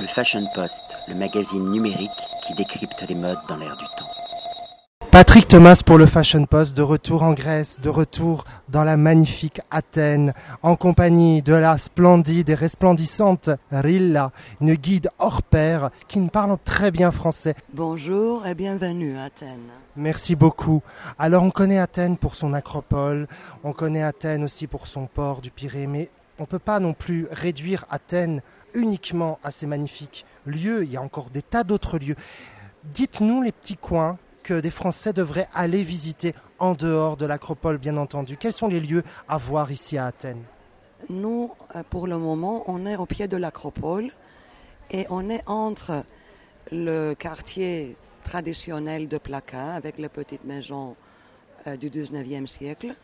Le Fashion Post, le magazine numérique qui décrypte les modes dans l'air du temps. Patrick Thomas pour le Fashion Post, de retour en Grèce, de retour dans la magnifique Athènes, en compagnie de la splendide et resplendissante Rilla, une guide hors pair qui ne parle très bien français. Bonjour et bienvenue à Athènes. Merci beaucoup. Alors on connaît Athènes pour son acropole, on connaît Athènes aussi pour son port du Pirée, mais on ne peut pas non plus réduire Athènes uniquement à ces magnifiques lieux, il y a encore des tas d'autres lieux. Dites-nous les petits coins que des Français devraient aller visiter en dehors de l'acropole, bien entendu. Quels sont les lieux à voir ici à Athènes? Nous, euh, pour le moment, on est au pied de l'acropole et on est entre le quartier traditionnel de Plaka avec les petites maisons euh, du 19e siècle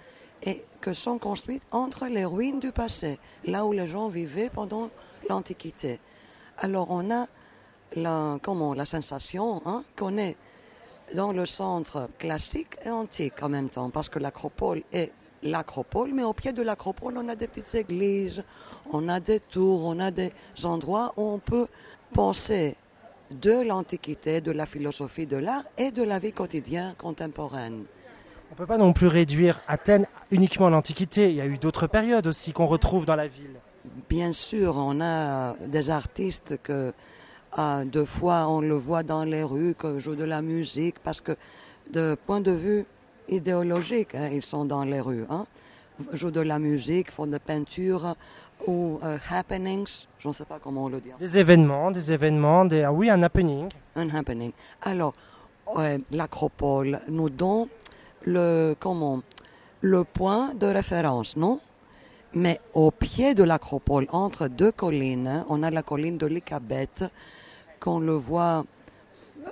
et que sont construites entre les ruines du passé, là où les gens vivaient pendant l'Antiquité. Alors on a la, comment, la sensation hein, qu'on est dans le centre classique et antique en même temps, parce que l'acropole est l'acropole, mais au pied de l'acropole, on a des petites églises, on a des tours, on a des endroits où on peut penser de l'Antiquité, de la philosophie de l'art et de la vie quotidienne contemporaine. On ne peut pas non plus réduire Athènes uniquement à l'Antiquité, il y a eu d'autres périodes aussi qu'on retrouve dans la ville. Bien sûr, on a des artistes que euh, deux fois on le voit dans les rues, que jouent de la musique, parce que de point de vue idéologique, hein, ils sont dans les rues. Hein, jouent de la musique, font de peinture ou euh, happenings, je ne sais pas comment on le dit. Des événements, des événements, des, ah oui, un happening. Un happening. Alors, l'acropole nous donne le, comment, le point de référence, non? Mais au pied de l'acropole, entre deux collines, on a la colline de l'Icabette, qu'on le voit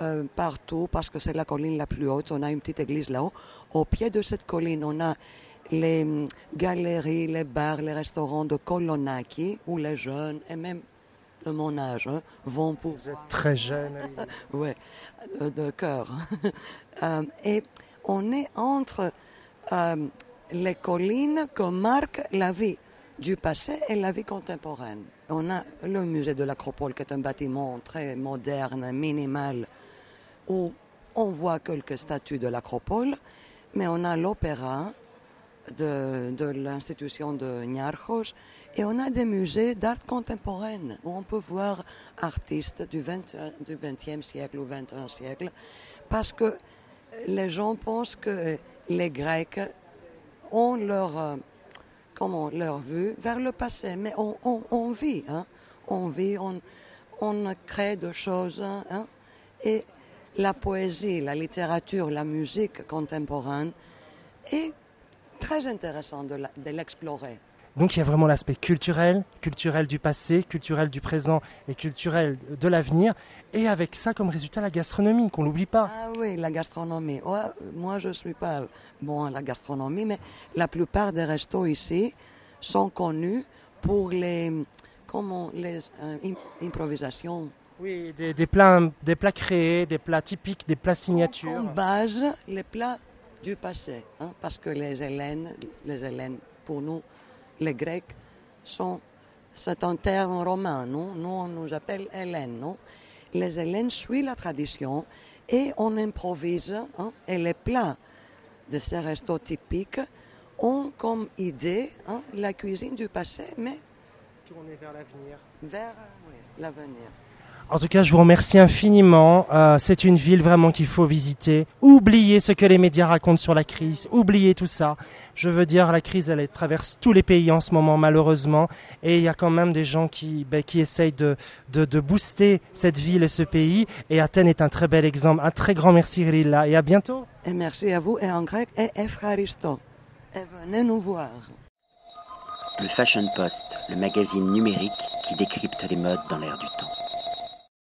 euh, partout parce que c'est la colline la plus haute. On a une petite église là-haut. Au pied de cette colline, on a les hum, galeries, les bars, les restaurants de Kolonaki où les jeunes, et même de mon âge, hein, vont pour. Vous êtes très jeune. oui, de, de cœur. Euh, et on est entre. Euh, les collines que marquent la vie du passé et la vie contemporaine. On a le musée de l'Acropole, qui est un bâtiment très moderne, minimal, où on voit quelques statues de l'Acropole, mais on a l'opéra de, l'institution de Niarchos et on a des musées d'art contemporaine où on peut voir artistes du, 20, du 20e siècle ou 21e siècle, parce que les gens pensent que les Grecs ont leur, euh, comment, vue vers le passé. Mais on, on, vit, hein. on vit, on, crée des choses. Hein. et la poésie, la littérature, la musique contemporaine est très intéressant de l'explorer. Donc il y a vraiment l'aspect culturel, culturel du passé, culturel du présent et culturel de l'avenir. Et avec ça comme résultat la gastronomie, qu'on n'oublie pas. Ah oui, la gastronomie. moi je ne suis pas bon à la gastronomie, mais la plupart des restos ici sont connus pour les, comment, les euh, improvisations. Oui, des, plats, des plats créés, des plats typiques, des plats signatures. En base, les plats du passé, hein, parce que les Hélènes, les Hélènes, pour nous, les Grecs sont, c'est un terme romain, non? Nous on nous appelle Hélènes, non? Les Hélènes suivent la tradition et on improvise, hein, et les plats de ces restos typiques ont comme idée hein, la cuisine du passé, mais tournée vers l'avenir. Vers l'avenir. En tout cas, je vous remercie infiniment. Euh, c'est une ville vraiment qu'il faut visiter. Oubliez ce que les médias racontent sur la crise. Oubliez tout ça. Je veux dire, la crise, elle traverse tous les pays en ce moment, malheureusement. Et il y a quand même des gens qui, ben, qui essayent de, de, de, booster cette ville et ce pays. Et Athènes est un très bel exemple. Un très grand merci, Rilla. Et à bientôt. Et merci à vous. Et en grec, et Efcharisto. Et venez nous voir. Le Fashion Post, le magazine numérique qui décrypte les modes dans l'air du temps.